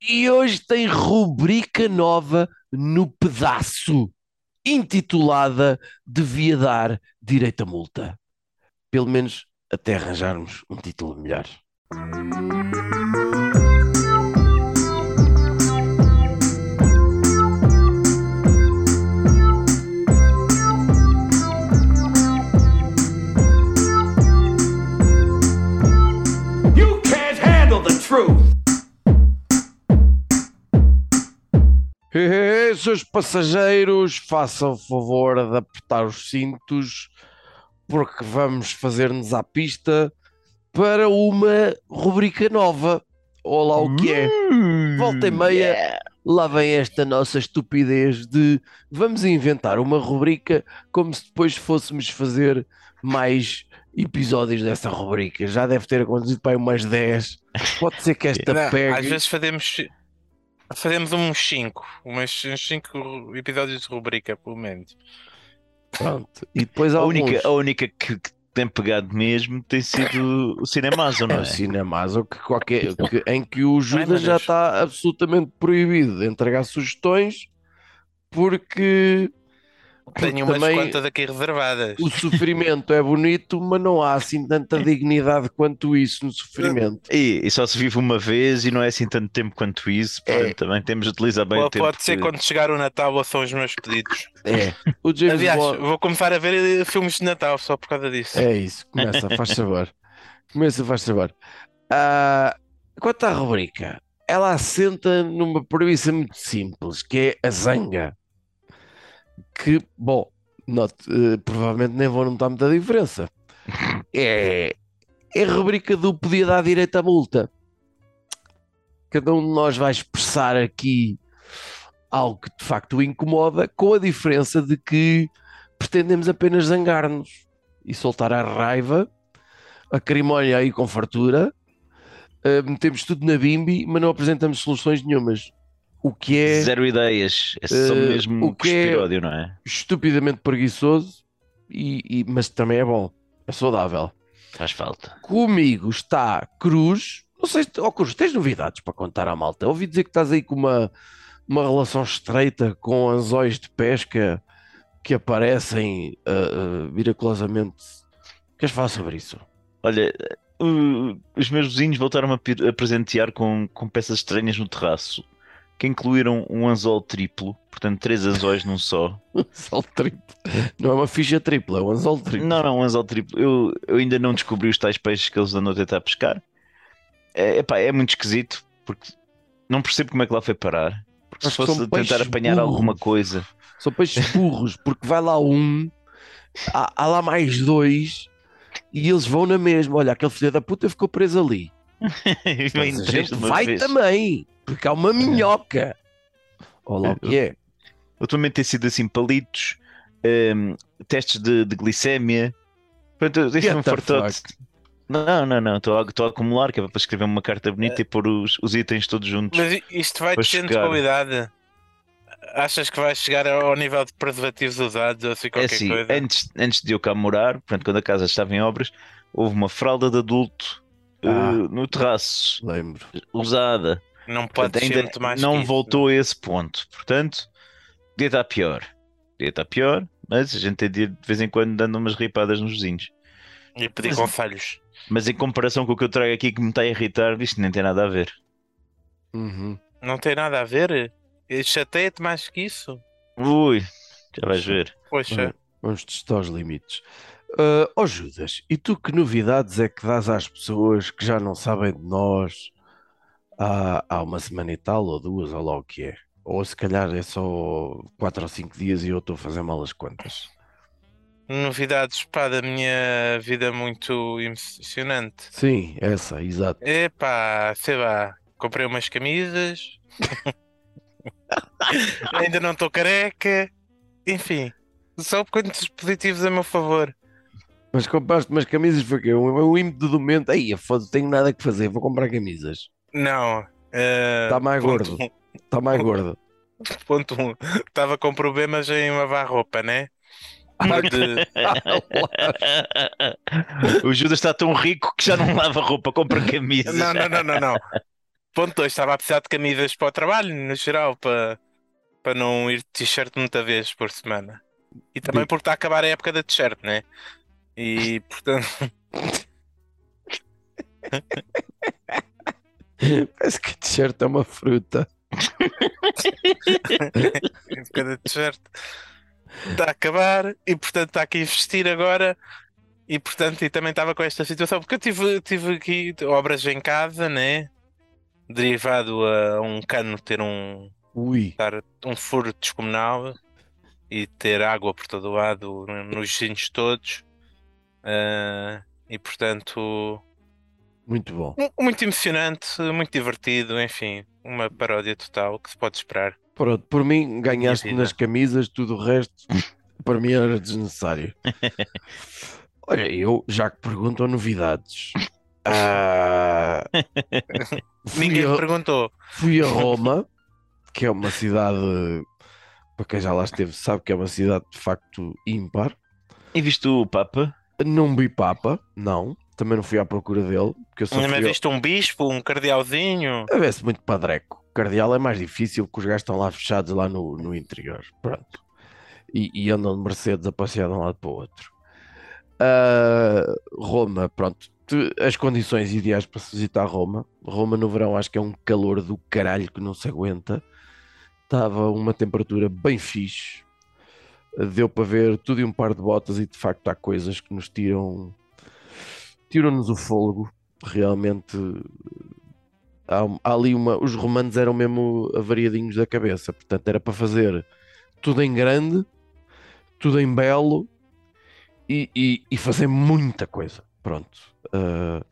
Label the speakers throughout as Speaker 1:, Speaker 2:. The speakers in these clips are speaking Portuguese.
Speaker 1: E hoje tem rubrica nova no pedaço, intitulada Devia dar direito a multa. Pelo menos até arranjarmos um título melhor. Hey, seus passageiros, façam o favor de apertar os cintos, porque vamos fazer-nos à pista para uma rubrica nova. Olá, o que é? Volta e meia, lá vem esta nossa estupidez de vamos inventar uma rubrica como se depois fôssemos fazer mais episódios dessa rubrica. Já deve ter acontecido para aí umas 10. Pode ser que esta
Speaker 2: Não,
Speaker 1: pegue.
Speaker 2: às vezes fazemos, fazemos uns 5, umas 5 episódios de rubrica, pelo menos.
Speaker 1: Pronto. E depois
Speaker 3: A
Speaker 1: alguns...
Speaker 3: única, a única que, que tem pegado mesmo tem sido o Cinemazo, não
Speaker 1: É
Speaker 3: é?
Speaker 1: o Cinemazo que qualquer, que- em que o Judas já está absolutamente proibido de entregar sugestões porque
Speaker 2: Tenho umas
Speaker 1: também
Speaker 2: quantas aqui reservadas.
Speaker 1: o sofrimento é bonito, mas não há assim tanta dignidade quanto isso no sofrimento.
Speaker 3: E, e só se vive uma vez e não é assim tanto tempo quanto isso,
Speaker 1: É.
Speaker 3: portanto também temos de utilizar bem o
Speaker 2: Pode,
Speaker 3: tempo.
Speaker 2: pode ser
Speaker 3: que-
Speaker 2: quando chegar o Natal ou são os meus pedidos.
Speaker 1: É. O James
Speaker 2: Aliás,
Speaker 1: Bond-
Speaker 2: vou começar a ver eh, filmes de Natal só por causa disso.
Speaker 1: É isso, começa, faz favor. Começa, faz favor. Ah, quanto à rubrica, ela assenta numa premissa muito simples, que é a zanga. Que, bom, note, eh, provavelmente nem vou notar muita diferença. É, é a rubrica do podia dar direito à multa. Cada um de nós vai expressar aqui algo que de facto o incomoda, com a diferença de que pretendemos apenas zangar-nos e soltar a raiva, a cerimónia aí com fartura, eh, metemos tudo na bimbi, mas não apresentamos soluções nenhumas. O que é
Speaker 3: Zero ideias, é só
Speaker 1: Eh,
Speaker 3: mesmo
Speaker 1: o que é-
Speaker 3: não é?
Speaker 1: estupidamente preguiçoso, e, e- mas também é bom, é saudável.
Speaker 3: Faz falta.
Speaker 1: Comigo está Cruz. Não sei se, oh, Cruz, tens novidades para contar à malta? Ouvi dizer que estás aí com uma, uma relação estreita com anzóis de pesca que aparecem ah, ah, miraculosamente. Queres falar sobre isso?
Speaker 3: Olha, os meus vizinhos voltaram a, a presentear com, com peças estranhas no terraço, que incluíram um anzol triplo, portanto, três anzóis num só.
Speaker 1: Anzol triplo. Não é uma ficha tripla, é um anzol triplo.
Speaker 3: Não, não, um anzol triplo. Eu, eu ainda não descobri os tais peixes que eles andam a tentar pescar. É, epá, é muito esquisito, porque não percebo como é que lá foi parar. Porque se fosse tentar apanhar
Speaker 1: burros.
Speaker 3: alguma coisa.
Speaker 1: São peixes burros, porque vai lá um, há, há lá mais dois e eles vão na mesma. Olha, aquele filho da puta ficou preso ali. Mas a gente vai
Speaker 3: vez.
Speaker 1: também, porque há uma minhoca. Olha lá o que é.
Speaker 3: Ultimamente tem sido assim palitos, hum, testes de, de glicémia. Portanto, deixa-me fartote. Não, não, não, estou a, estou a acumular, que é para escrever uma carta bonita e pôr os, os itens todos juntos.
Speaker 2: Mas isto vai descendo de qualidade. Achas que vai chegar ao nível de preservativos usados ou assim
Speaker 3: É
Speaker 2: qualquer
Speaker 3: assim,
Speaker 2: coisa?
Speaker 3: antes, antes de eu cá morar, portanto, quando a casa estava em obras, houve uma fralda de adulto
Speaker 1: Ah.
Speaker 3: no terraço,
Speaker 1: Lembro.
Speaker 3: usada.
Speaker 2: Não pode
Speaker 3: Portanto,
Speaker 2: ser
Speaker 3: ainda
Speaker 2: muito mais
Speaker 3: não
Speaker 2: que isso.
Speaker 3: voltou a esse ponto. Portanto, podia estar pior. Podia estar pior, mas a gente tem de ir de vez em quando dando umas ripadas nos vizinhos.
Speaker 2: E pedir
Speaker 3: Mas-
Speaker 2: conselhos.
Speaker 3: Mas em comparação com o que eu trago aqui que me está a irritar, isto nem tem nada a ver.
Speaker 1: Uhum.
Speaker 2: Não tem nada a ver? Chateia-te mais que isso?
Speaker 3: Ui, já vais ver.
Speaker 2: Poxa,
Speaker 1: Vamos testar os limites. Ah, Ó Judas, e tu que novidades é que dás às pessoas que já não sabem de nós há, há uma semana e tal, ou duas, ou lá o que é? Ou se calhar é só quatro ou cinco dias e eu estou a fazer mal as contas.
Speaker 2: novidades pá, da minha vida muito emocionante.
Speaker 1: Sim, essa, exato.
Speaker 2: Epá, sei lá, comprei umas camisas. Ainda não estou careca. Enfim, só pontos positivos a meu favor.
Speaker 1: Mas compraste umas camisas, foi o quê? Um, um ímpeto do momento. Aí, foda tenho nada que fazer, vou comprar camisas.
Speaker 2: Não. eh,
Speaker 1: Está mais
Speaker 2: ponto
Speaker 1: gordo. Está mais gordo.
Speaker 2: um, ponto um. Estava com problemas em lavar roupa, né?
Speaker 1: Ah,
Speaker 2: De-
Speaker 3: o Judas está tão rico que já não lava roupa, compra camisas.
Speaker 2: Não, não, não, não, não. Ponto 2, estava a precisar de camisas para o trabalho, no geral, para, para não ir de t-shirt muita vez por semana. E também porque está a acabar a época da t-shirt, né? E portanto,
Speaker 1: Parece que t-shirt é uma fruta.
Speaker 2: a época da t-shirt está a acabar e portanto está aqui a vestir agora. E portanto, e também estava com esta situação, porque eu tive, tive aqui obras em casa, né? Derivado a um cano ter um,
Speaker 1: Ui,
Speaker 2: estar um furo descomunal e ter água por todo o lado nos vizinhos todos. Ah, e portanto,
Speaker 1: muito bom.
Speaker 2: mu- muito emocionante, muito divertido, enfim, uma paródia total que se pode esperar.
Speaker 1: Pronto, por mim ganhaste nas camisas, tudo o resto para mim era desnecessário. Olha, eu já que perguntam novidades. ah,
Speaker 2: Ninguém
Speaker 1: a,
Speaker 2: perguntou.
Speaker 1: fui a Roma, que é uma cidade, para quem já lá esteve, sabe que é uma cidade de facto ímpar.
Speaker 3: E viste o Papa?
Speaker 1: Não vi Papa, não. Também não fui à procura dele, porque eu só
Speaker 2: Não
Speaker 1: fui
Speaker 2: viste um bispo, um cardealzinho.
Speaker 1: A ver-se muito padreco. Cardeal é mais difícil porque os gajos estão lá fechados lá no, no interior. Pronto. E, e andam de Mercedes a passear de um lado para o outro. Ah, Roma, pronto. As condições ideais para se visitar Roma. Roma no verão acho que é um calor do caralho que não se aguenta. Estava uma temperatura bem fixe. Deu para ver tudo e um par de botas e de facto há coisas que nos tiram tiram-nos o fôlego. Realmente há, há ali uma. Os romanos eram mesmo avariadinhos da cabeça, portanto era para fazer tudo em grande, tudo em belo e, e- e fazer muita coisa. Pronto. Ah,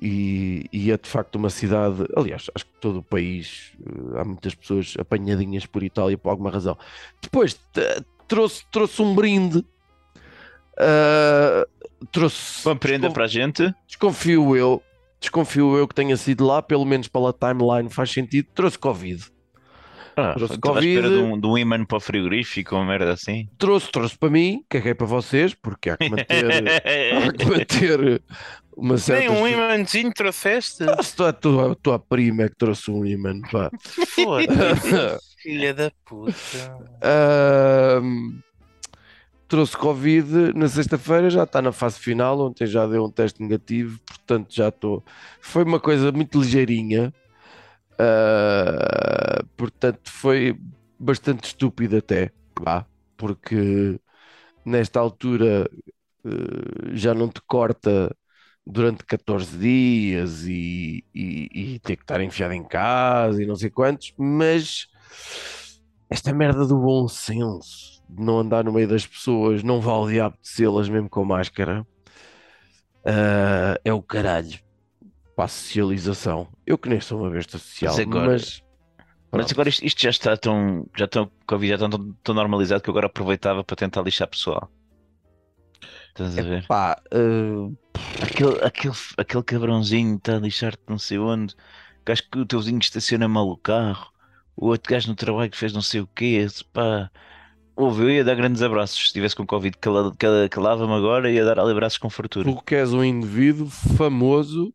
Speaker 1: e, e é de facto uma cidade. Aliás, acho que todo o país há muitas pessoas apanhadinhas por Itália por alguma razão. Depois trouxe, trouxe um brinde. Ah, trouxe.
Speaker 3: Uma prenda
Speaker 1: descon-
Speaker 3: para a gente.
Speaker 1: Desconfio eu, desconfio eu que tenha sido lá, pelo menos pela timeline faz sentido, trouxe Covid.
Speaker 3: Ah,
Speaker 1: Trouxe
Speaker 3: estou à espera
Speaker 1: Covid.
Speaker 3: de um, de um imã para o frigorífico, uma merda assim.
Speaker 1: Trouxe, trouxe para mim, caguei para vocês, porque há que manter, há que manter uma certa.
Speaker 2: Nem um imãzinho trouxeste?
Speaker 1: Ah, se tu- a tua, a tua prima é que trouxe um imã, pá.
Speaker 2: Foda-se, filha da puta.
Speaker 1: Ahm, trouxe Covid na sexta-feira, já está na fase final. Ontem já deu um teste negativo, portanto já estou. Foi uma coisa muito ligeirinha, ah, portanto foi bastante estúpido até, porque nesta altura eh, já não te corta durante 14 dias e, e, e ter que estar enfiado em casa e não sei quantos, mas esta merda do bom senso, de não andar no meio das pessoas, não vale o diabo de las mesmo com máscara, ah, é o caralho para a socialização. Eu que nem sou uma besta social,
Speaker 3: Mas agora-
Speaker 1: mas
Speaker 3: Mas agora isto, isto já está tão. Já tão, Covid já está tão, tão normalizado que eu agora aproveitava para tentar lixar pessoal. Estás a ver?
Speaker 1: Pá, ah,
Speaker 3: Aquele, aquele, aquele cabrãozinho está a lixar-te não sei onde. Que acho que o teu vizinho estaciona mal o carro. O outro gajo no trabalho que fez não sei o quê. Pá. Ouve, eu ia dar grandes abraços. Se estivesse com Covid, cala- cala- calava-me agora ia dar ali abraços com fartura.
Speaker 1: tu que és um indivíduo famoso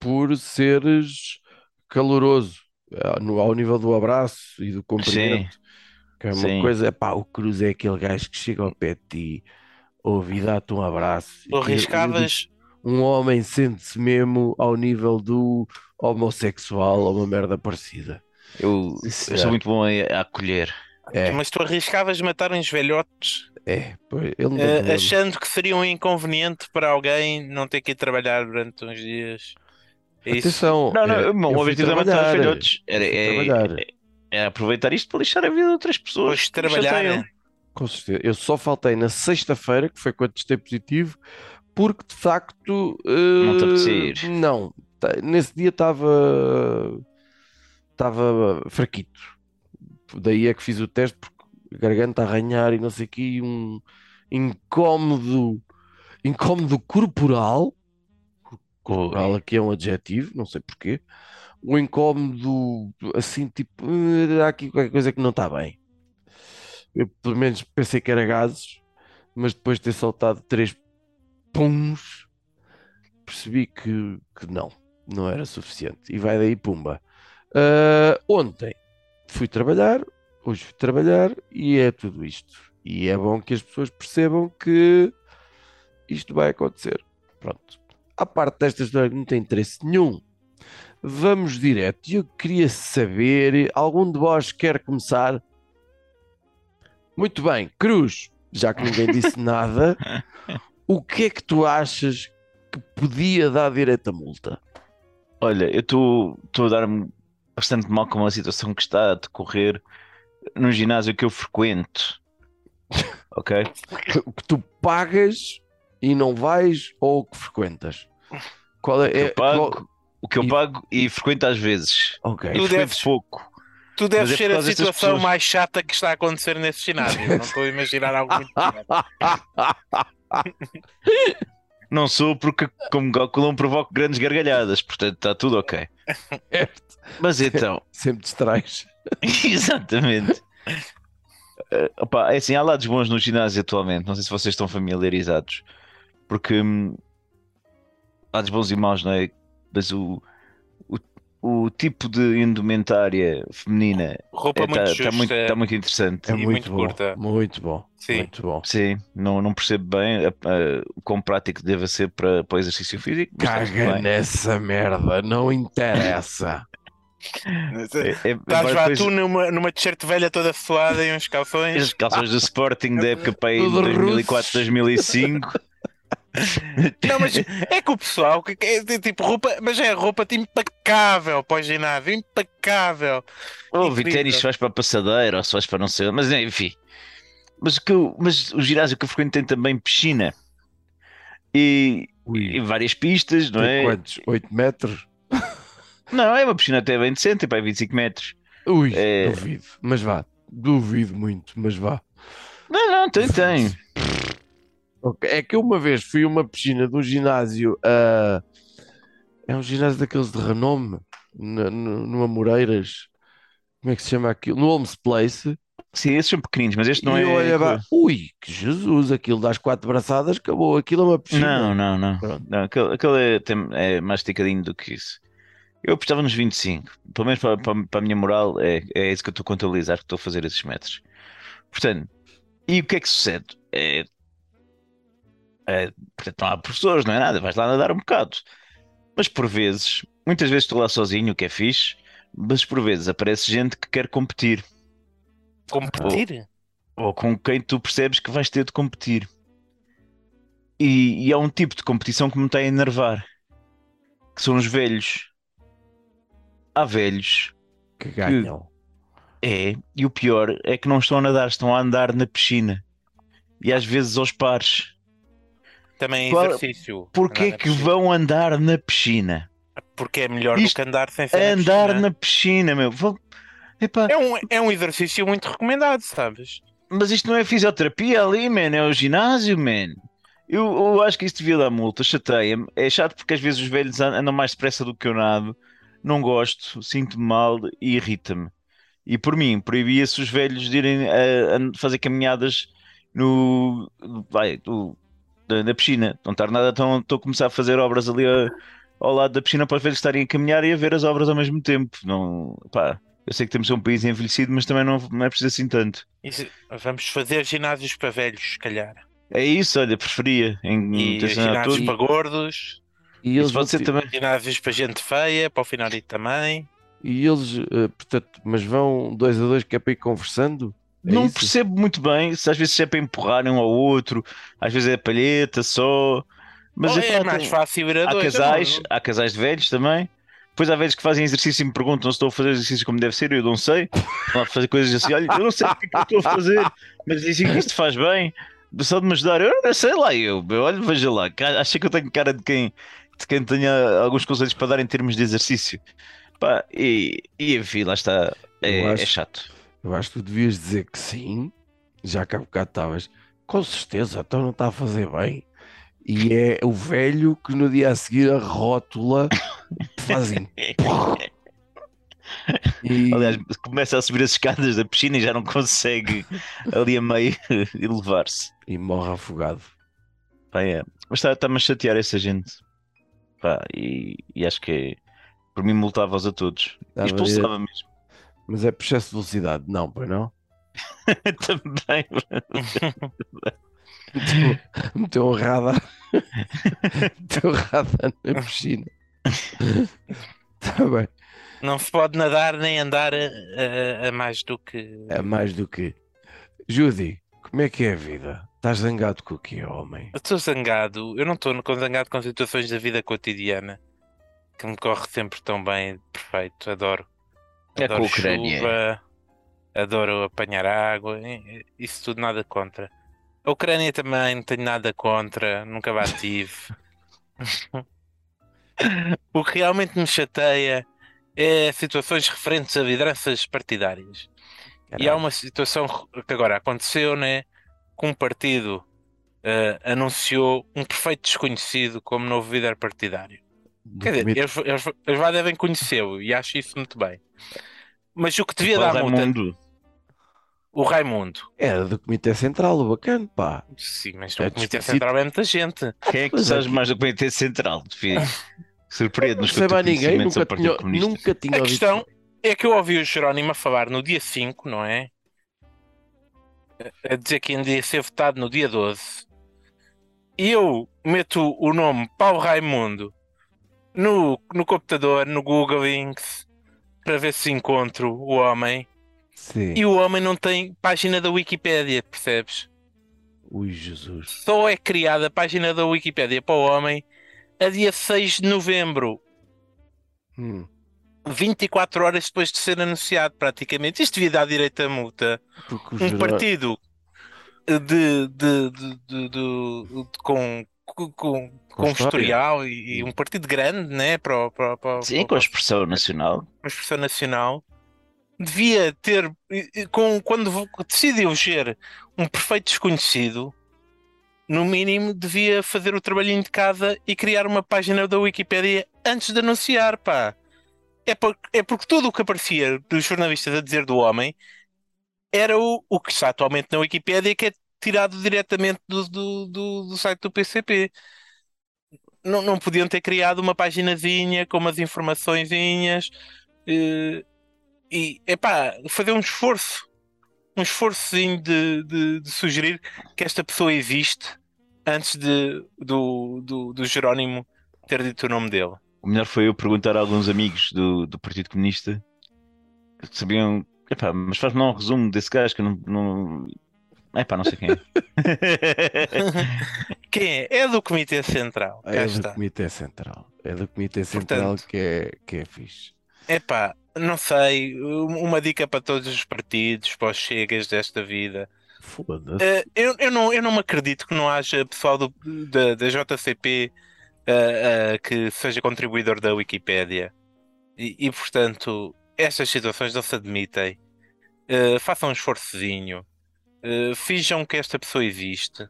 Speaker 1: por seres caloroso ah, no- ao nível do abraço e do cumprimento. Que é uma
Speaker 3: sim.
Speaker 1: coisa, pá, o Cruz é aquele gajo que chega ao pé de ti, ouve e dá-te um abraço.
Speaker 2: Tu
Speaker 1: E- e
Speaker 2: arriscavas,
Speaker 1: um homem sente-se mesmo ao nível do homossexual ou uma merda parecida.
Speaker 3: Eu, eu
Speaker 1: é.
Speaker 3: sou muito bom a, a acolher.
Speaker 1: É,
Speaker 2: mas tu arriscavas matar uns velhotes
Speaker 1: é, pois, não
Speaker 2: eh,
Speaker 1: problema.
Speaker 2: achando que seria um inconveniente para alguém não ter que ir trabalhar durante uns dias. É isso.
Speaker 1: Atenção,
Speaker 3: Não, não,
Speaker 1: é,
Speaker 3: o meu
Speaker 1: eu fui
Speaker 3: objetivo é matar
Speaker 1: trabalhar,
Speaker 3: velhotes. Era, é, é- é aproveitar isto para lixar a vida de outras pessoas.
Speaker 2: De
Speaker 3: me
Speaker 2: trabalhar, né?
Speaker 1: Com certeza. Eu só faltei na sexta-feira, que foi quando testei positivo, porque de facto.
Speaker 3: Não te
Speaker 1: eh,
Speaker 3: apetecia.
Speaker 1: Não. Nesse dia estava. Estava fraquito. Daí é que fiz o teste, porque a garganta a arranhar e não sei o quê, um incómodo. Incómodo corporal. Corporal aqui é um adjetivo, não sei porquê. Um incómodo assim, tipo, eh, há aqui qualquer coisa que não está bem. Eu pelo menos pensei que era gases, mas depois de ter soltado três puns, percebi que, que não. não era suficiente. E vai daí, pumba. Ah, ontem fui trabalhar, hoje fui trabalhar e é tudo isto. E é bom que as pessoas percebam que isto vai acontecer. Pronto. À parte desta história que não tem interesse nenhum, vamos direto. Eu queria saber, algum de vós quer começar? Muito bem, Cruz, já que ninguém disse nada, o que é que tu achas que podia dar direito a multa?
Speaker 3: Olha, eu estou a dar-me bastante mal com a situação que está a decorrer no ginásio que eu frequento. Ok?
Speaker 1: O que tu pagas e não vais ou o que frequentas? Qual é?
Speaker 3: O que eu
Speaker 1: é-
Speaker 3: pago,
Speaker 1: qual-
Speaker 3: o que eu
Speaker 1: e-
Speaker 3: pago e frequento às vezes.
Speaker 1: Ok.
Speaker 2: Tu deves-
Speaker 3: pouco.
Speaker 2: Tu deves
Speaker 3: é
Speaker 2: ser a situação
Speaker 3: pessoas.
Speaker 2: mais chata que está a acontecer nesse ginásio. Não estou a imaginar algo muito pior.
Speaker 3: Não sou porque, como calculam, provoco grandes gargalhadas, portanto está tudo ok. Mas então,
Speaker 1: Sempre distrais.
Speaker 3: exatamente. Eh, opa, é assim, há lados bons no ginásio atualmente, não sei se vocês estão familiarizados, porque hum, lados bons e maus, não é? Mas o, o, tipo de indumentária feminina
Speaker 2: Roupa
Speaker 3: está
Speaker 2: muito justa.
Speaker 3: muito, tá muito interessante.
Speaker 1: É
Speaker 2: E
Speaker 1: muito,
Speaker 2: muito
Speaker 1: bom.
Speaker 2: curta.
Speaker 1: Muito bom.
Speaker 2: Sim.
Speaker 1: Muito bom.
Speaker 3: Sim, não, não percebo bem a- a- o quão prático deve ser para, para o exercício físico. tudo
Speaker 1: Caga nessa merda, não interessa.
Speaker 3: É- é-
Speaker 2: Estás
Speaker 3: embora
Speaker 2: lá
Speaker 3: depois-
Speaker 2: tu numa, numa t-shirt velha toda suada e uns
Speaker 3: As
Speaker 2: calções.
Speaker 3: calções do Sporting da época para aí
Speaker 1: Tudo
Speaker 3: 2004,
Speaker 1: russos.
Speaker 3: 2005.
Speaker 2: Não, mas é que o pessoal é tipo roupa, mas é roupa impecável para o ginásio, impecável.
Speaker 3: Ouve,
Speaker 2: Incrível.
Speaker 3: ténis se vais para a passadeira ou se vais para não sei, mas enfim. Mas, o que eu- mas o ginásio que eu frequento tem também piscina e, e várias pistas, não
Speaker 1: Tem
Speaker 3: é?
Speaker 1: quantos? 8 metros?
Speaker 3: Não, é uma piscina até bem decente, tem para aí 25 metros.
Speaker 1: Ui,
Speaker 3: É.
Speaker 1: duvido. Mas vá. Duvido muito, mas vá.
Speaker 3: Não, não, tem, tem.
Speaker 1: É que uma vez fui a uma piscina de um ginásio. ah, é um ginásio daqueles de renome, no, no Amoreiras. Como é que se chama aquilo? No Holmes Place.
Speaker 3: Sim, esses são pequeninos, mas este não
Speaker 1: e
Speaker 3: é.
Speaker 1: eu olhava, ui, que Jesus, aquilo das quatro braçadas, acabou. Aquilo é uma piscina.
Speaker 3: Não, não, não.
Speaker 1: Pronto.
Speaker 3: não aquele aquele é, tem- é mais esticadinho do que isso. Eu apostava nos 25. Pelo menos para, para, para a minha moral, é, é isso que eu estou a contabilizar, que estou a fazer esses metros. Portanto, e o que é que sucede? É, é, portanto, não há professores, não é nada, vais lá nadar um bocado. Mas por vezes, muitas vezes estou lá sozinho, o que é fixe, mas por vezes aparece gente que quer competir,
Speaker 2: Competir?
Speaker 3: ou com quem tu percebes que vais ter de competir. E, e há um tipo de competição que me está a enervar, que são os velhos. Há velhos,
Speaker 1: Que ganham.
Speaker 3: é, e o pior é que não estão a nadar, estão a andar na piscina. E às vezes aos pares.
Speaker 2: Também é
Speaker 3: Qual-
Speaker 2: exercício.
Speaker 3: Porquê
Speaker 2: Andar
Speaker 3: que
Speaker 2: piscina.
Speaker 3: vão andar na piscina?
Speaker 2: Porque é melhor
Speaker 3: Isto-
Speaker 2: do que andar sem ser
Speaker 3: A
Speaker 2: na
Speaker 3: andar
Speaker 2: piscina.
Speaker 3: na piscina, meu. Epá,
Speaker 2: É um, é um exercício muito recomendado, sabes?
Speaker 3: Mas isto não é fisioterapia ali, man, é o ginásio, man. Eu, eu acho que isso devia dar multa, chateia-me. É chato porque às vezes os velhos an- andam mais depressa do que eu nado. Não gosto, sinto-me mal e irrita-me. E por mim, proibia-se os velhos de irem a, a fazer caminhadas no, vai, do- da, da piscina. Não estar nada, estou a começar a fazer obras ali a- ao lado da piscina para os velhos estarem a caminhar e a ver as obras ao mesmo tempo. Não, pá, eu sei que temos um país envelhecido, mas também não, não é preciso assim tanto.
Speaker 2: Isso- vamos fazer ginásios para velhos, se calhar.
Speaker 3: É isso, olha, preferia. Em,
Speaker 2: E ginásios para gordos,
Speaker 1: E eles,
Speaker 3: pode ser
Speaker 1: vão-
Speaker 3: também.
Speaker 2: ginásios para gente feia, para o finalito também.
Speaker 1: e eles eh, portanto, mas vão dois a dois que é para ir conversando? É
Speaker 3: não
Speaker 1: isso?
Speaker 3: percebo muito bem se às vezes é para empurrarem um ao outro, às vezes é palheta só. Mas
Speaker 2: Ou
Speaker 3: epá,
Speaker 2: é mais
Speaker 3: tem-
Speaker 2: fácil ir a
Speaker 3: há
Speaker 2: dois.
Speaker 3: casais,
Speaker 2: não-
Speaker 3: há casais de velhos também. Depois há velhos que fazem exercício e me perguntam se estou a fazer exercício como deve ser, eu não sei. Estão a fazer coisas assim, olha, eu não sei o que é que eu estou a fazer, mas dizem que isto faz bem, só de me ajudar. Eu não sei lá, eu, eu olha, veja lá, acho que eu tenho cara de quem, de quem tenha alguns conselhos para dar em termos de exercício. Pá, e, e enfim, lá está, é, é chato.
Speaker 1: Eu acho que tu devias dizer que sim, já que há bocado estavas, com certeza, então não está a fazer bem. E é o velho que no dia a seguir a rótula fazem. E,
Speaker 3: Aliás, começa a subir as escadas da piscina e já não consegue ali a meio elevar-se.
Speaker 1: e morre afogado.
Speaker 3: Pá, é. Mas está- está-me a chatear essa gente. Pá, e, e acho que é, por mim multava-os a todos.
Speaker 1: Dava-
Speaker 3: E expulsava mesmo.
Speaker 1: Mas é por excesso de velocidade. Não, pois não?
Speaker 3: Também.
Speaker 1: Meteu, meteu um radar. meteu um radar na piscina. Está bem.
Speaker 2: Não se pode nadar nem andar a, a- a mais do que.
Speaker 1: É mais do que. Judy, como é que é a vida? Estás zangado com o quê, homem?
Speaker 2: Eu estou zangado. Eu não estou zangado com situações da vida cotidiana que me corre sempre tão bem, perfeito. Adoro.
Speaker 3: É com a
Speaker 2: Adoro
Speaker 3: Ucrânia.
Speaker 2: chuva, adoro apanhar água, isso tudo nada contra. A Ucrânia também não tenho nada contra, nunca tive. o que realmente me chateia é situações referentes a lideranças partidárias. E há uma situação que agora aconteceu, né? Que um partido eh, anunciou um perfeito desconhecido como novo líder partidário.
Speaker 1: Do
Speaker 2: Quer dizer, eles, eles, eles lá devem conhecê-lo e acho isso muito bem. Mas o que devia dar multa,
Speaker 3: Raimundo.
Speaker 2: o Raimundo.
Speaker 1: Era do Comitê Central, o bacana, pá.
Speaker 2: Sim, mas
Speaker 1: É
Speaker 2: o Comitê. Central é muita gente.
Speaker 3: Quem é que
Speaker 1: é
Speaker 3: sabes
Speaker 1: que-
Speaker 3: mais do Comitê Central? Filho? Surpreende-nos com o
Speaker 1: mais ninguém, nunca tinha, nunca tinha
Speaker 2: A questão é que eu ouvi o Jerónimo a falar no dia 5, não é? A dizer que ainda ia ser votado no dia 12. E eu meto o nome Paulo Raimundo no, no computador, no Google Links, para ver se encontro o homem.
Speaker 1: Sim.
Speaker 2: E o homem não tem página da Wikipédia, percebes?
Speaker 1: Ui, Jesus.
Speaker 2: Só é criada a página da Wikipédia para o homem a dia 6 de novembro.
Speaker 1: Hum.
Speaker 2: 24 horas depois de ser anunciado, praticamente. Isto devia dar direito a multa. Um partido de, de, de, de- de- de- com, com, com, com historial e, e um partido grande, né? Para, para, para,
Speaker 3: Sim, com a expressão nacional.
Speaker 2: a expressão nacional, devia ter, com, quando decide eleger um perfeito desconhecido, no mínimo devia fazer o trabalhinho de casa e criar uma página da Wikipédia antes de anunciar, pá. É, por, é porque tudo o que aparecia dos jornalistas a dizer do homem era o, o que está atualmente na Wikipédia, que é tirado diretamente do, do, do, do site do PCP. Não, não podiam ter criado uma paginazinha com umas informaçõezinhas eh, e epá, fazer um esforço, um esforçozinho de, de, de sugerir que esta pessoa existe antes de, do, do, do Jerónimo ter dito o nome dele.
Speaker 3: O melhor foi eu perguntar a alguns amigos do, do Partido Comunista que sabiam. Epá, mas faz-me um resumo desse gajo que eu não. não... Epá, não sei quem é.
Speaker 2: Quem é? É do Comitê Central.
Speaker 1: É do
Speaker 2: está.
Speaker 1: Comitê Central. É do Comitê Central
Speaker 2: Portanto-
Speaker 1: que, é, que é fixe.
Speaker 2: Epá, não sei, um- uma dica para todos os partidos, para os chegas desta vida.
Speaker 1: Foda-se.
Speaker 2: Eh, eu, eu, não, eu não me acredito que não haja pessoal do, da, da JCP eh, eh, que seja contribuidor da Wikipédia. E, e, portanto, estas situações não se admitem. Façam um esforçozinho. Eh, finjam que esta pessoa existe.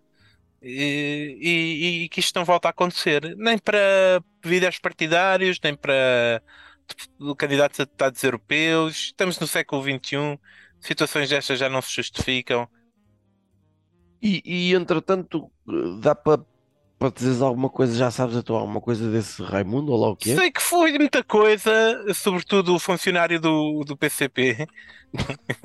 Speaker 2: E, e- e que isto não volta a acontecer. Nem para líderes partidários, nem para candidatos a deputados europeus. Estamos no século XXI. Situações destas já não se justificam.
Speaker 1: E, e entretanto, dá para para dizeres alguma coisa, já sabes a tua alguma coisa desse Raimundo ou lá o que é?
Speaker 2: Sei que foi muita coisa, sobretudo o funcionário do, do PCP.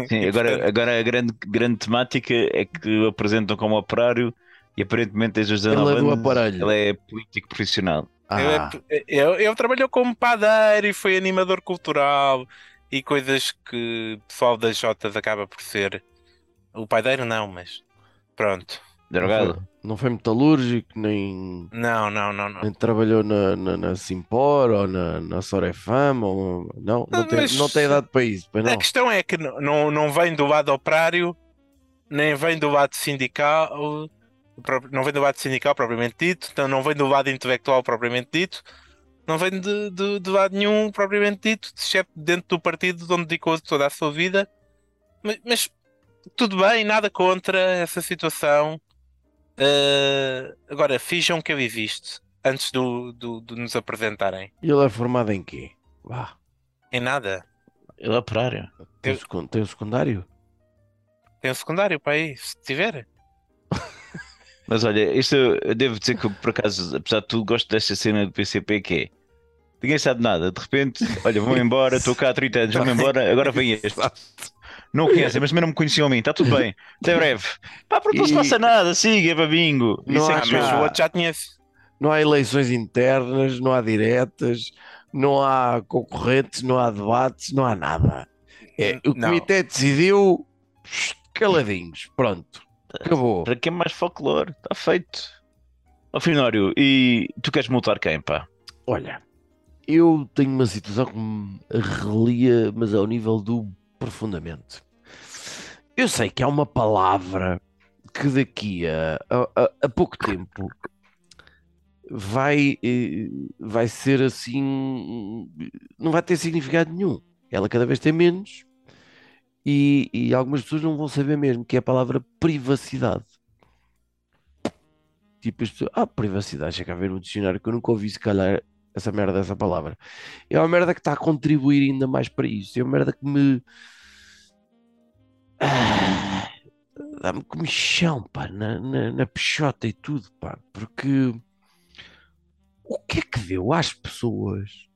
Speaker 3: Sim, agora, agora a grande, grande temática é que o apresentam como operário e aparentemente desde os 19
Speaker 1: Ele é do
Speaker 3: anos
Speaker 1: aparelho.
Speaker 3: ele é político profissional.
Speaker 1: Ah,
Speaker 2: Ele, ele- ele trabalhou como padeiro e foi animador cultural e coisas que o pessoal das Jotas acaba por ser. O padeiro não, mas pronto.
Speaker 1: Não,
Speaker 3: Drogado.
Speaker 1: foi, não foi metalúrgico, nem,
Speaker 2: Não, não, não, não.
Speaker 1: nem trabalhou na, na, na Simpor ou na, na Sorefama. Ou, não, não,
Speaker 2: Não,
Speaker 1: tem,
Speaker 2: mas-
Speaker 1: não tem idade para isso, pois
Speaker 2: A
Speaker 1: não.
Speaker 2: questão é que não, não, não vem do lado operário, nem vem do lado sindical, não vem do lado sindical propriamente dito, então não vem do lado intelectual propriamente dito, não vem de, de, de lado nenhum propriamente dito, exceto dentro do partido onde dedicou toda a sua vida. Mas, mas tudo bem, nada contra essa situação. Eh, agora, finjam que ele existe antes do, do, de nos apresentarem.
Speaker 1: E ele é formado em quê? Vá,
Speaker 2: Em nada.
Speaker 3: Ele é operário.
Speaker 1: tem,
Speaker 2: Eu-
Speaker 1: tem o secundário?
Speaker 2: Tem um secundário para aí, se tiver.
Speaker 3: Mas olha, isto eu eu devo dizer que eu, por acaso, apesar de tudo, gosto desta cena do PCP que é. Ninguém sabe nada, de repente, olha, vou-me embora, estou cá há 30 anos, vou-me embora, agora vem este. Não o conhecem, mas também não me conheciam a mim, está tudo bem, até breve. Pá, porque não se passa nada, siga, é para bingo.
Speaker 1: Não
Speaker 3: Isso é
Speaker 1: há
Speaker 3: que
Speaker 2: mas o outro já tinha.
Speaker 1: Não há eleições internas, não há diretas, não há concorrentes, não há debates, não há nada. É, o
Speaker 2: Não.
Speaker 1: comitê decidiu caladinhos, pronto, acabou.
Speaker 3: Para que é mais folclore? Está feito. Ó Finório, e tu queres multar quem, pá?
Speaker 1: Olha, eu tenho uma situação que me relia, mas ao nível do profundamente. Eu sei que há uma palavra que daqui a, a- a- pouco tempo vai, eh, vai ser assim, não vai ter significado nenhum. Ela cada vez tem menos e, e algumas pessoas não vão saber mesmo, que é a palavra privacidade. Tipo, pessoas, ah, privacidade, chega a ver no dicionário que eu nunca ouvi se calhar essa merda dessa palavra. É uma merda que está a contribuir ainda mais para isso. É uma merda que me. Ah, Dá-me comichão, pá, na, na, na peixota e tudo, pá, porque o que é que deu às pessoas,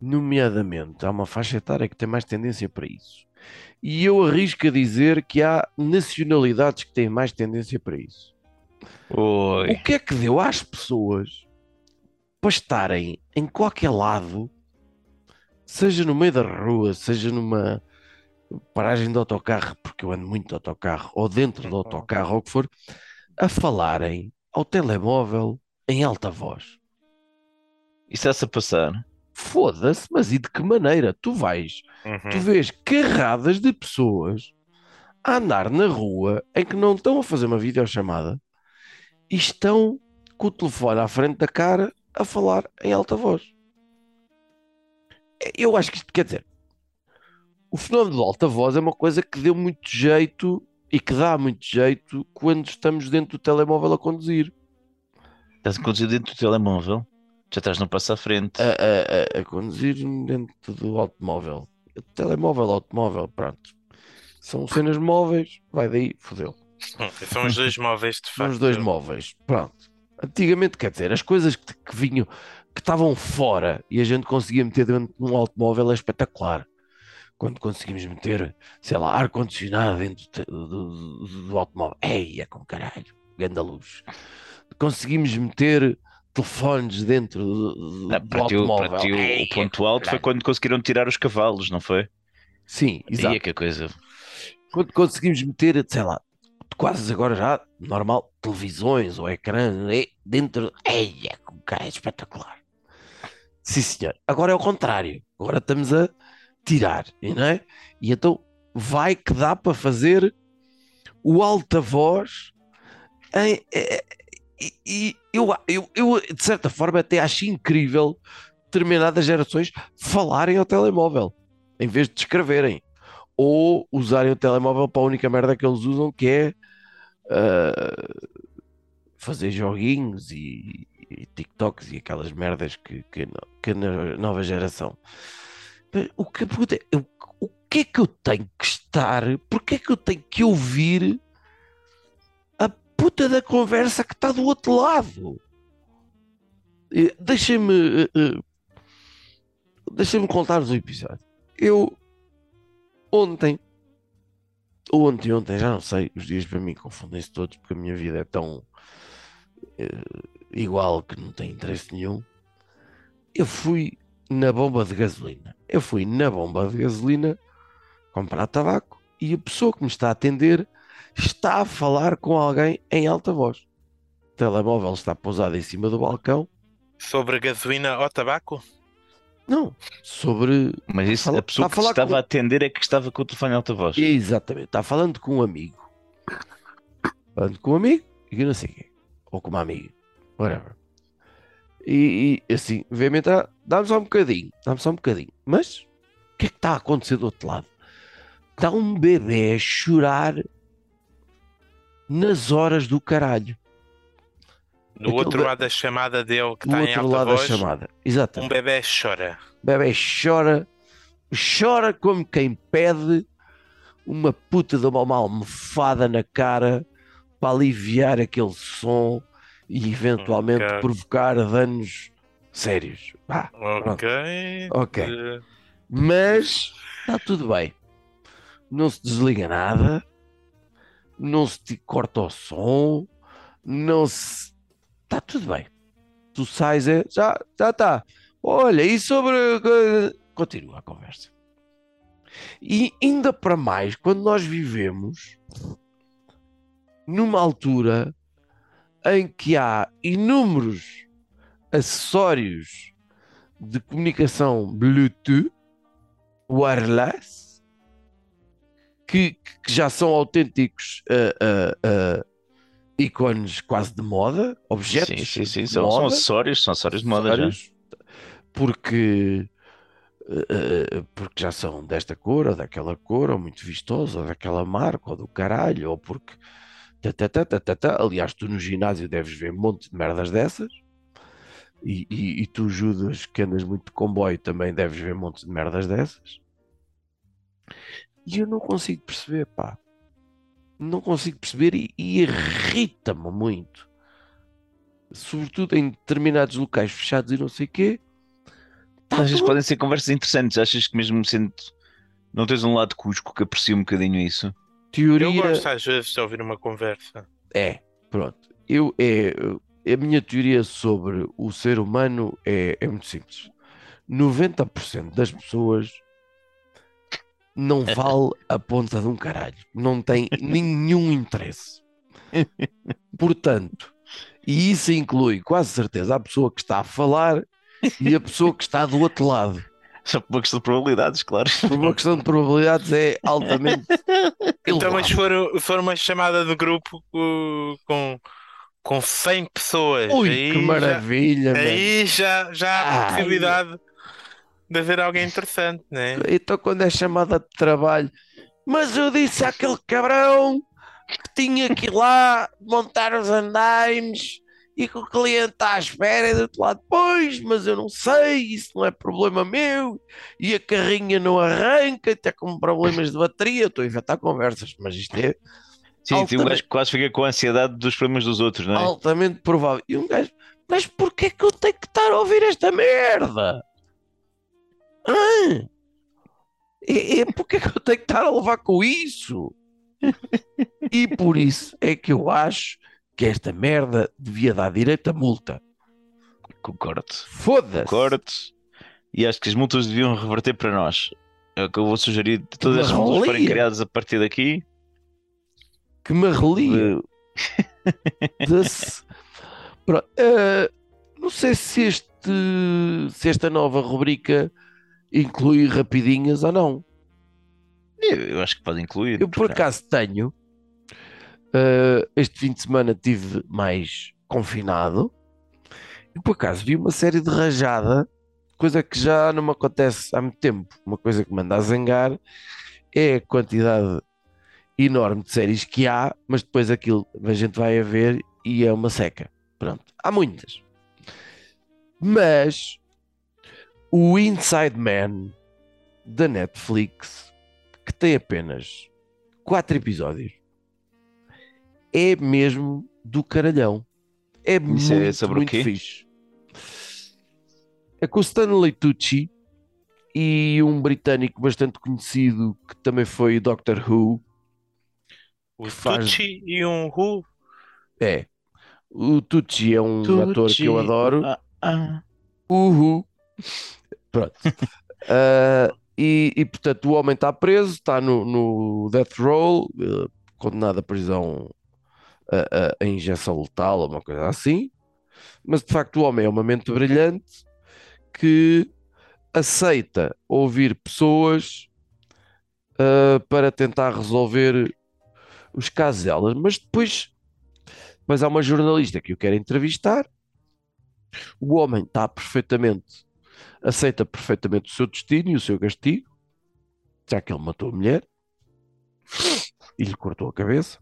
Speaker 1: nomeadamente, há uma faixa etária que tem mais tendência para isso. E eu arrisco a dizer que há nacionalidades que têm mais tendência para isso.
Speaker 3: Oi.
Speaker 1: O que é que deu às pessoas para estarem em qualquer lado, seja no meio da rua, seja numa paragem de autocarro, porque eu ando muito de autocarro, ou dentro do autocarro, ou o que for, a falarem ao telemóvel em alta voz?
Speaker 3: Isso está-se a passar.
Speaker 1: Foda-se, mas e de que maneira? Tu vais,
Speaker 2: Uhum.
Speaker 1: tu vês carradas de pessoas a andar na rua em que não estão a fazer uma videochamada e estão com o telefone à frente da cara a falar em alta voz. Eu acho que isto quer dizer, o fenómeno do alta voz é uma coisa que deu muito jeito e que dá muito jeito quando estamos dentro do telemóvel a conduzir.
Speaker 3: Estás a conduzir dentro do telemóvel. Já estás no passo à frente.
Speaker 1: A, a- a- a conduzir dentro do automóvel. Telemóvel, automóvel, pronto. São cenas móveis, vai daí, fodeu.
Speaker 2: São os dois móveis de
Speaker 1: São
Speaker 2: facto.
Speaker 1: os dois móveis, pronto. Antigamente, quer dizer, as coisas que, que vinham, que estavam fora e a gente conseguia meter dentro de um automóvel é espetacular. Quando conseguimos meter, sei lá, ar-condicionado dentro do, do- do- automóvel. Ei, é com caralho, ganda luz. Conseguimos meter telefones dentro do,
Speaker 3: Não,
Speaker 1: automóvel.
Speaker 3: para ti o-
Speaker 1: Ei,
Speaker 3: o ponto
Speaker 1: é
Speaker 3: alto foi quando conseguiram tirar os cavalos, não foi?
Speaker 1: Sim,
Speaker 3: Aí
Speaker 1: exato.
Speaker 3: é que coisa.
Speaker 1: quando conseguimos meter, sei lá, quase agora já, normal, televisões ou ecrã é, dentro. Ei, é com cara, é espetacular. Sim, senhor. Agora é o contrário. Agora estamos a tirar, não é? E então vai que dá para fazer o alta voz em- é- é- e, e eu, eu, eu, de certa forma, até acho incrível determinadas gerações falarem ao telemóvel em vez de escreverem ou usarem o telemóvel para a única merda que eles usam, que é fazer joguinhos e, e TikToks e aquelas merdas que, que, que na nova geração. O que, é, o que é que eu tenho que estar? Porque é que eu tenho que ouvir a puta da conversa que está do outro lado? Deixem-me eh, eh, deixem-me contar-vos o episódio. Eu ontem, ou ontem, ontem, já não sei, os dias para mim confundem-se todos porque a minha vida é tão eh, igual que não tem interesse nenhum. Eu fui na bomba de gasolina. Eu fui na bomba de gasolina comprar tabaco e a pessoa que me está a atender está a falar com alguém em alta voz. O telemóvel está pousado em cima do balcão.
Speaker 2: Sobre gasolina ou tabaco?
Speaker 1: Não, sobre
Speaker 3: Mas isso,
Speaker 1: Fala-
Speaker 3: a pessoa
Speaker 1: está a
Speaker 3: que
Speaker 1: falar
Speaker 3: estava
Speaker 1: com-
Speaker 3: a atender é que estava com o telefone em alta voz.
Speaker 1: Exatamente, está falando com um amigo. Falando com um amigo e que não sei quê. Ou com uma amiga. Whatever. E, e, assim, vê-me entrar, dá-me só um bocadinho, dá-me só um bocadinho. Mas o que é que está a acontecer do outro lado? Está um bebê a chorar nas horas do caralho.
Speaker 2: No
Speaker 1: Aquele
Speaker 2: outro
Speaker 1: be-
Speaker 2: lado da chamada dele que está em alta
Speaker 1: lado
Speaker 2: voz,
Speaker 1: da chamada.
Speaker 2: um
Speaker 1: Exatamente.
Speaker 2: bebê chora.
Speaker 1: O bebê chora, chora como quem pede uma puta de uma almofada na cara para aliviar aquele som e eventualmente
Speaker 2: Ok.
Speaker 1: provocar danos sérios. Vá,
Speaker 2: Ok.
Speaker 1: Ok. Mas está tudo bem. Não se desliga nada, não se corta o som, não se. Está tudo bem. Tu sais. Já, já está. Olha, e sobre. Continua a conversa. E ainda para mais, quando nós vivemos numa altura em que há inúmeros acessórios de comunicação Bluetooth wireless que, que já são autênticos ah, ah, ah, ícones quase de moda, objetos
Speaker 3: Sim, sim, sim.
Speaker 1: de
Speaker 3: São, são
Speaker 1: moda,
Speaker 3: acessórios, são acessórios de moda já.
Speaker 1: acessórios, porque ah, ah, porque já são desta cor ou daquela cor, ou muito vistoso, ou daquela marca, ou do caralho, ou porque tá, tá, tá. aliás, tu no ginásio deves ver um monte de merdas dessas. E, e, e tu, Judas, que andas muito de comboio, também deves ver um monte de merdas dessas. E eu não consigo perceber, pá. Não consigo perceber e, e irrita-me muito. Sobretudo em determinados locais fechados e não sei o quê. Tá
Speaker 3: Às vezes podem ser conversas interessantes. Achas que mesmo sendo. Não tens um lado cusco que aprecia um bocadinho isso?
Speaker 1: teoria
Speaker 2: Eu gosto às vezes de ouvir uma conversa.
Speaker 1: é, pronto. Eu, é, a minha teoria sobre o ser humano é, é muito simples. 90% das pessoas não vale a ponta de um caralho. Não tem nenhum interesse. Portanto, e isso inclui quase certeza a pessoa que está a falar e a pessoa que está do outro lado.
Speaker 3: Só por uma questão de probabilidades, claro.
Speaker 1: Por uma questão de probabilidades é altamente
Speaker 2: Então, mas for, for uma chamada de grupo com, com 100 pessoas,
Speaker 1: Ui,
Speaker 2: aí,
Speaker 1: que maravilha,
Speaker 2: já, aí já, já há a possibilidade de haver alguém interessante, né?
Speaker 1: Então, quando é chamada de trabalho, mas eu disse àquele cabrão que tinha que ir lá montar os andaimes e que o cliente está à espera e do outro lado, pois, mas eu não sei, isso não é problema meu, e a carrinha não arranca, está com problemas de bateria. Eu estou a inventar conversas, mas isto é
Speaker 3: Sim, tem um
Speaker 1: Altamente-
Speaker 3: gajo que quase fica com a ansiedade dos problemas dos outros, não é?
Speaker 1: altamente provável. E um gajo, mas porquê que eu tenho que estar a ouvir esta merda? Hã? É, é porquê que eu tenho que estar a levar com isso? E por isso é que eu acho que esta merda devia dar direito a multa.
Speaker 3: Concordo.
Speaker 1: Foda-se.
Speaker 3: Concordo. E acho que as multas deviam reverter para nós. É o que eu vou sugerir de todas as multas forem criadas a partir daqui.
Speaker 1: Que me relia. Desse- Pronto, eh, não sei se, este, se esta nova rubrica inclui rapidinhas ou não.
Speaker 3: Eu, eu acho que pode incluir.
Speaker 1: Eu por acaso tenho. eh, este fim de semana tive mais confinado. E por acaso vi uma série de rajada, coisa que já não me acontece há muito tempo. Uma coisa que me anda a zangar é a quantidade enorme de séries que há, mas depois aquilo a gente vai a ver e é uma seca. Pronto, há muitas. Mas o Inside Man da Netflix, que tem apenas quatro episódios, é mesmo do caralhão. É
Speaker 3: Isso é
Speaker 1: muito,
Speaker 3: sobre o
Speaker 1: muito
Speaker 3: quê?
Speaker 1: fixe. É com o Stanley Tucci e um britânico bastante conhecido que também foi Doctor Who.
Speaker 2: O
Speaker 1: faz-
Speaker 2: Tucci e um Who.
Speaker 1: É. O Tucci é um ator que eu
Speaker 3: Tucci.
Speaker 1: adoro.
Speaker 3: Ah, ah.
Speaker 1: Uhul. Pronto. Ah, e, e, portanto o homem está preso, está no, no death row, eh, condenado à prisão a, a- injeção letal ou uma coisa assim. Mas de facto o homem é uma mente brilhante que aceita ouvir pessoas ah, para tentar resolver os casos delas. Mas depois, depois há uma jornalista que o quer entrevistar. O homem está perfeitamente, aceita perfeitamente o seu destino e o seu castigo, já que ele matou a mulher e lhe cortou a cabeça.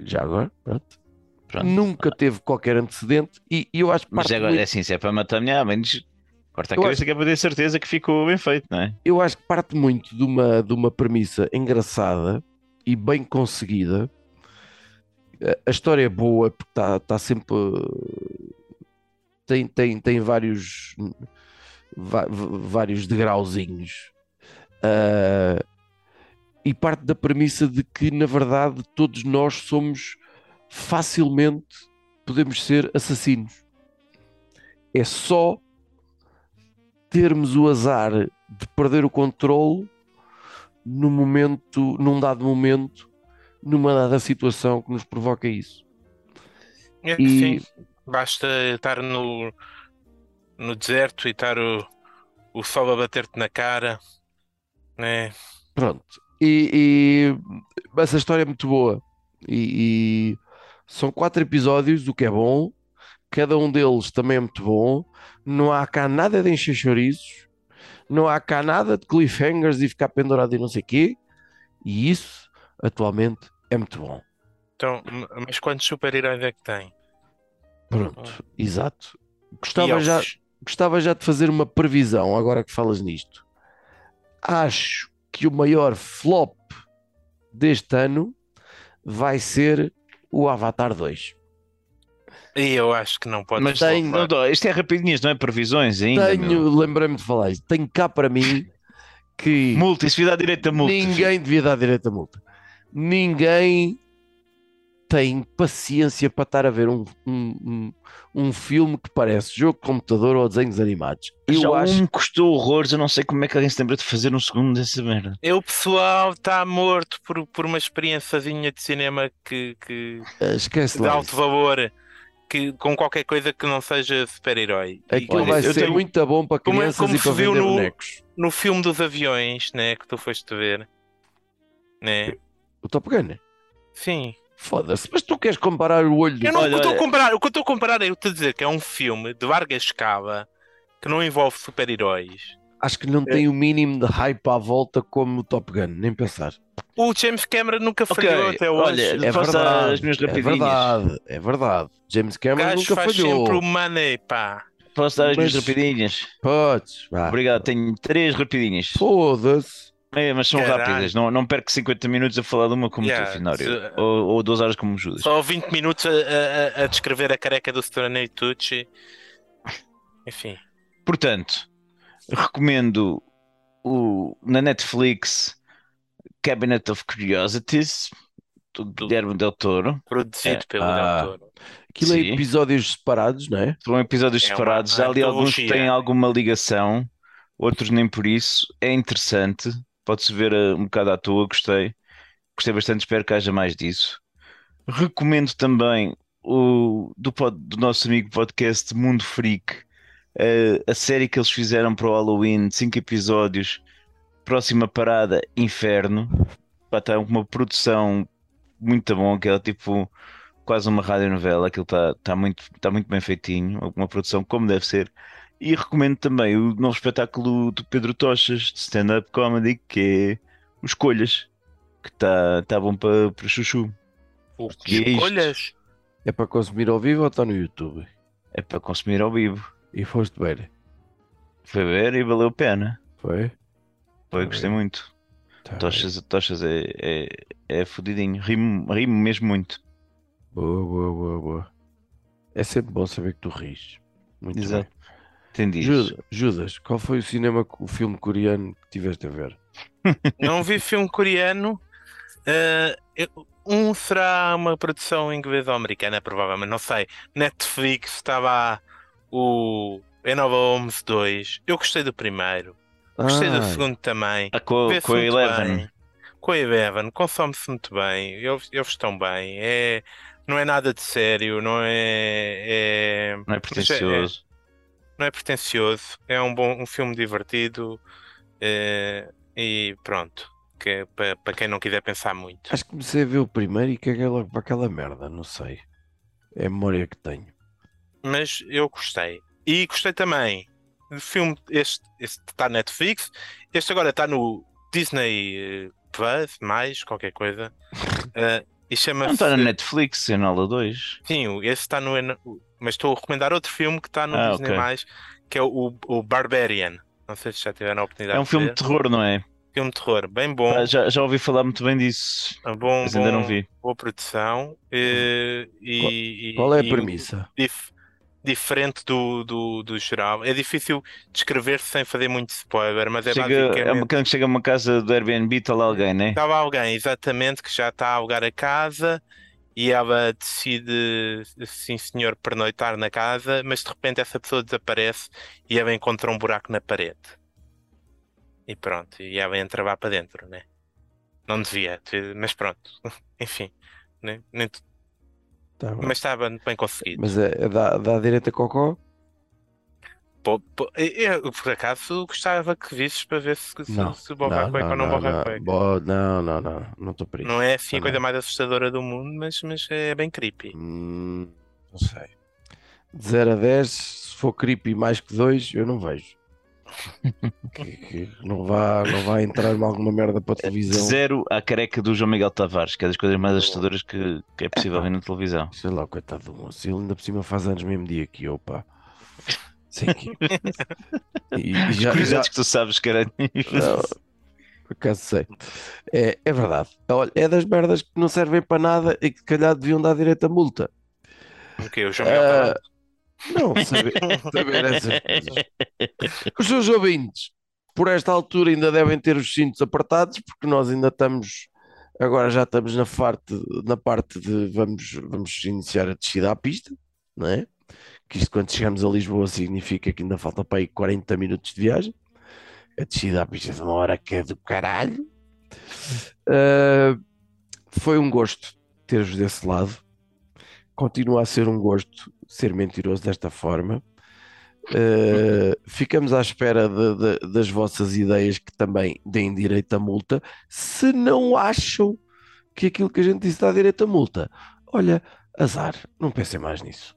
Speaker 1: Já agora, pronto.
Speaker 3: Pronto.
Speaker 1: Nunca teve qualquer antecedente e, e eu acho que
Speaker 3: Mas agora,
Speaker 1: muito-
Speaker 3: é assim, se é para matar a mulher, ao menos corta a
Speaker 1: Eu
Speaker 3: cabeça que é para ter certeza que ficou bem feito, não é?
Speaker 1: eu acho que parte muito de uma, de uma premissa engraçada e bem conseguida, A- história é boa porque está tá sempre. uh, Tem, tem, tem vários, vários degrauzinhos. Ah, e parte da premissa de que, na verdade, todos nós somos facilmente podemos ser assassinos. É só termos o azar de perder o controle no momento, num dado momento, numa dada situação que nos provoca isso.
Speaker 2: É,
Speaker 1: E-
Speaker 2: Sim, basta estar no, no deserto e estar o, o sol a bater-te na cara, né?
Speaker 1: Pronto. E, e essa história é muito boa. E, e são quatro episódios, o que é bom. Cada um deles também é muito bom. Não há cá nada de encher chouriços. Não há cá nada de cliffhangers e ficar pendurado e não sei o quê. E isso, atualmente, é muito bom.
Speaker 2: Então, mas quantos super-heróis é que tem?
Speaker 1: Pronto, exato.
Speaker 2: E
Speaker 1: Gostava já? Gostava já de fazer uma previsão, agora que falas nisto. Acho que o maior flop deste ano vai ser o Avatar 2.
Speaker 2: E eu acho que não pode
Speaker 3: Mas
Speaker 2: flopar.
Speaker 3: não, isto é rapidinhas, não é? Previsões ainda. meu.
Speaker 1: Tenho, lembrei-me de falar isto, tenho cá para mim que
Speaker 3: Multa, isso dá direito a multa.
Speaker 1: ninguém devia dar direito a multa. Ninguém tem paciência para estar a ver um, um, um, um filme que parece jogo de computador ou desenhos animados. Eu
Speaker 3: Já
Speaker 1: acho
Speaker 3: um custou horrores, eu não sei como é que alguém se lembra de fazer um segundo dessa merda.
Speaker 2: E o pessoal está morto por, por uma experiênciazinha de cinema que, que
Speaker 1: Ah, esquece
Speaker 2: de alto
Speaker 1: isso.
Speaker 2: valor, que, com qualquer coisa que não seja super-herói. E
Speaker 1: Aquilo
Speaker 3: Olha,
Speaker 1: vai
Speaker 3: eu
Speaker 1: ser
Speaker 3: tenho-
Speaker 1: muito bom para
Speaker 2: Como é-
Speaker 1: crianças
Speaker 2: como
Speaker 1: e
Speaker 2: se
Speaker 1: para
Speaker 2: viu
Speaker 1: vender
Speaker 2: no-
Speaker 1: bonecos.
Speaker 2: no filme dos aviões, né, que tu foste ver, né?
Speaker 1: O Top Gun.
Speaker 2: Sim.
Speaker 1: Foda-se, mas tu queres comparar o olho do
Speaker 2: Eu não,
Speaker 3: Olha,
Speaker 2: o que eu estou a
Speaker 3: olha-
Speaker 2: comparar, o que eu estou a comparar é eu te dizer que é um filme de larga escala que não envolve super-heróis.
Speaker 1: Acho que não tem o mínimo de hype à volta como o Top Gun, nem pensar.
Speaker 2: O James Cameron nunca
Speaker 3: Ok,
Speaker 2: falhou até hoje.
Speaker 3: olha,
Speaker 1: É verdade,
Speaker 3: as minhas
Speaker 1: é
Speaker 3: rapidinhas.
Speaker 1: verdade, é verdade. James Cameron
Speaker 2: gajo
Speaker 1: nunca
Speaker 2: faz
Speaker 1: falhou.
Speaker 2: sempre o money, pá.
Speaker 3: Posso dar as minhas
Speaker 1: Mas-
Speaker 3: rapidinhas?
Speaker 1: Podes, vá.
Speaker 3: Obrigado, tenho três rapidinhas.
Speaker 1: Foda-se.
Speaker 3: É, mas são
Speaker 2: Caralho.
Speaker 3: rápidas, não, não perco 50 minutos a falar de uma como
Speaker 2: Yeah,
Speaker 3: tu, Finório. Ou, ou duas horas como Judas.
Speaker 2: Só 20 minutos a, a- a- descrever a careca do Storney Tucci. Enfim.
Speaker 3: Portanto, recomendo o, na Netflix Cabinet of Curiosities do Guilherme Del Toro.
Speaker 2: Produzido
Speaker 3: É,
Speaker 2: pelo
Speaker 1: ah.
Speaker 2: Del Toro.
Speaker 1: Aquilo é
Speaker 3: Sim.
Speaker 1: episódios separados, não é?
Speaker 3: São episódios
Speaker 2: É uma
Speaker 3: separados. Já ali alguns que têm alguma ligação, outros nem por isso. É interessante. Pode-se ver eh, um bocado à toa. Gostei. Gostei bastante. Espero que haja mais disso. Recomendo também o do, pod- do nosso amigo podcast Mundo Freak, eh, a série que eles fizeram para o Halloween, cinco episódios. Próxima parada, Inferno. Está uma produção muito bom, que é tipo quase uma radionovela, aquilo está tá muito, tá muito bem feitinho, uma produção como deve ser. E recomendo também o novo espetáculo do Pedro Tochas, de stand-up comedy, que é o Escolhas, que está tá bom para para chuchu.
Speaker 2: O
Speaker 3: Que é
Speaker 2: escolhas.
Speaker 1: É para consumir ao vivo ou está no YouTube?
Speaker 3: É para consumir ao vivo.
Speaker 1: E foste ver.
Speaker 3: Foi ver e valeu a pena.
Speaker 1: Foi?
Speaker 3: Foi,
Speaker 1: Tá
Speaker 3: gostei
Speaker 1: bem.
Speaker 3: muito.
Speaker 1: Tá
Speaker 3: Tochas, Tochas é, é, é fodidinho. Rimo, rimo mesmo muito.
Speaker 1: Boa, boa, boa, boa. É sempre bom saber que tu ris. Muito
Speaker 3: Exato.
Speaker 1: bem.
Speaker 3: Entendi.
Speaker 1: Judas, Judas, qual foi o cinema, o filme coreano que tiveste a ver?
Speaker 2: Não vi filme coreano. Eu- um será uma produção inglesa ou americana, provavelmente, não sei. Netflix estava o Enola Holmes 2. Eu gostei do primeiro. Gostei do
Speaker 1: Ah,
Speaker 2: segundo também.
Speaker 3: Ah, com,
Speaker 2: Vê-se
Speaker 3: com a Eleven.
Speaker 2: bem. Com a Eleven, consome-se muito bem. Eles, eles estão bem. É, não é nada de sério, não é, é-
Speaker 3: Não é pretencioso.
Speaker 2: Não é pretencioso. É um bom um filme divertido. eh, e pronto. Que é para, para quem não quiser pensar muito.
Speaker 1: Acho que comecei a ver o primeiro e caguei logo para aquela merda, não sei. É a memória que tenho.
Speaker 2: Mas eu gostei. E gostei também do filme. Este, está na Netflix. Este agora está no Disney eh, Plus, mais qualquer coisa. Eh, e
Speaker 3: Não
Speaker 2: chama-se.
Speaker 3: está na Netflix, é Enola 2.
Speaker 2: Sim, esse está no. Mas estou a recomendar outro filme que está no
Speaker 3: Ah,
Speaker 2: Disney,
Speaker 3: ok.
Speaker 2: mais, que é o, o Barbarian. Não sei se já tiveram a oportunidade
Speaker 3: É um
Speaker 2: de
Speaker 3: filme
Speaker 2: ver.
Speaker 3: de terror, não é?
Speaker 2: Filme de terror, bem bom.
Speaker 3: Ah, já, já ouvi falar muito bem disso,
Speaker 2: bom,
Speaker 3: mas ainda não
Speaker 2: bom-
Speaker 3: vi.
Speaker 2: Boa produção. e, e-
Speaker 1: Qual é a
Speaker 2: e
Speaker 1: premissa?
Speaker 2: dif- diferente do, do, do geral. É difícil descrever sem fazer muito spoiler, mas é
Speaker 3: Chega, é
Speaker 2: basicamente.
Speaker 3: uma que chega a uma casa do Airbnb, está lá alguém, né?
Speaker 2: Estava alguém, exatamente, que já está a alugar a casa e ela decide, sim senhor, pernoitar na casa, mas de repente essa pessoa desaparece e ela encontra um buraco na parede. E pronto, e ela entra lá para dentro, né? Não devia, mas pronto, enfim. né?
Speaker 1: Tá.
Speaker 2: Mas estava bem conseguido.
Speaker 1: Mas é, é da, da direita cocó?
Speaker 2: Pô, pô, eu, por acaso gostava que visses para ver se, se,
Speaker 1: Não.
Speaker 2: se a ou não borra a cueca.
Speaker 1: Não, não, não. Não estou para isso.
Speaker 2: Não é assim a
Speaker 1: Não,
Speaker 2: coisa mais assustadora do mundo, mas, mas é bem creepy.
Speaker 1: Hum, não sei. De 0 a 10, se for creepy mais que 2, eu não vejo. que, que não, vá, não vá entrar alguma merda para a televisão.
Speaker 3: Zero à careca do João Miguel Tavares, que é das coisas mais assustadoras que, que é possível ver na televisão.
Speaker 1: Sei lá, coitado do moço. Ele ainda por cima faz anos mesmo dia que eu, pá. Sim. E, e já, já,
Speaker 3: que tu sabes, caralho.
Speaker 1: Não, por acaso sei. É, é verdade. Olha, é das merdas que não servem para nada e que se calhar deviam dar direito a multa.
Speaker 2: João Miguel
Speaker 1: Ah,
Speaker 2: Tavares?
Speaker 1: não, saber, saber essas coisas. Os seus ouvintes, por esta altura, ainda devem ter os cintos apertados, porque nós ainda estamos, agora já estamos na parte, na parte de vamos, vamos iniciar a descida à pista, não é? Que isto quando chegamos a Lisboa significa que ainda falta para aí 40 minutos de viagem. A descida à pista é uma hora que é do caralho. Ah, foi um gosto ter-vos desse lado. Continua a ser um gosto ser mentiroso desta forma. Uh, ficamos à espera de- de- das vossas ideias que também deem direito a multa. Se não acham que aquilo que a gente disse dá direito a multa, olha, azar, não pensem mais nisso.